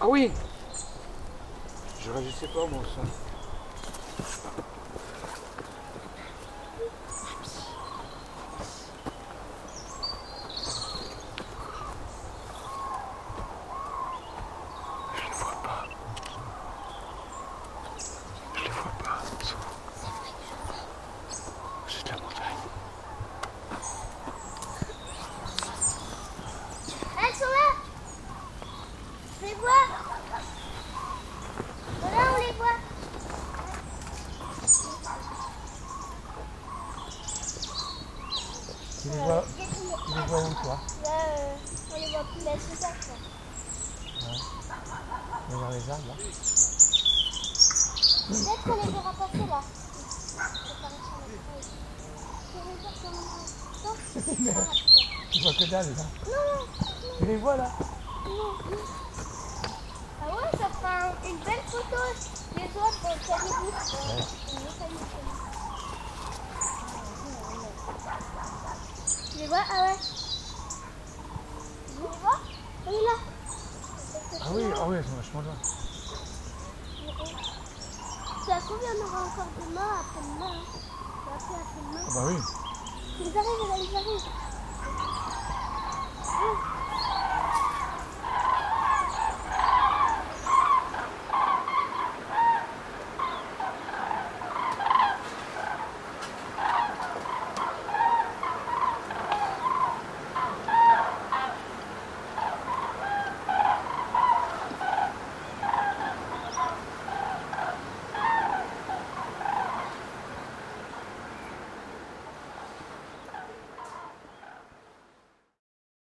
Ah oui Je réagissais pas moi ça. Je ne vois pas. Je les vois pas. C'est de la montagne. Elles sont là Je les vois Voilà, on les voit Tu les vois, tu les vois où toi? Là, euh, on les voit plus, mais elles sont là, quoi. Dans les arbres là Peut-être qu'on les verra passer là. Là. Tu Non, vois que dalle là Non, Tu les vois là? Non. Ah ouais, ça un- une belle photo des soirs pour le caméra. Tu les vois? Ah ouais. Tu les vois? Oui, là. Ah oui, ah oui, sont vachement loin. Ça se trouve, il y en aura encore? Demain, après-demain. hein. Après-demain. Ah bah oui. Ils arrivent, là, ils arrivent.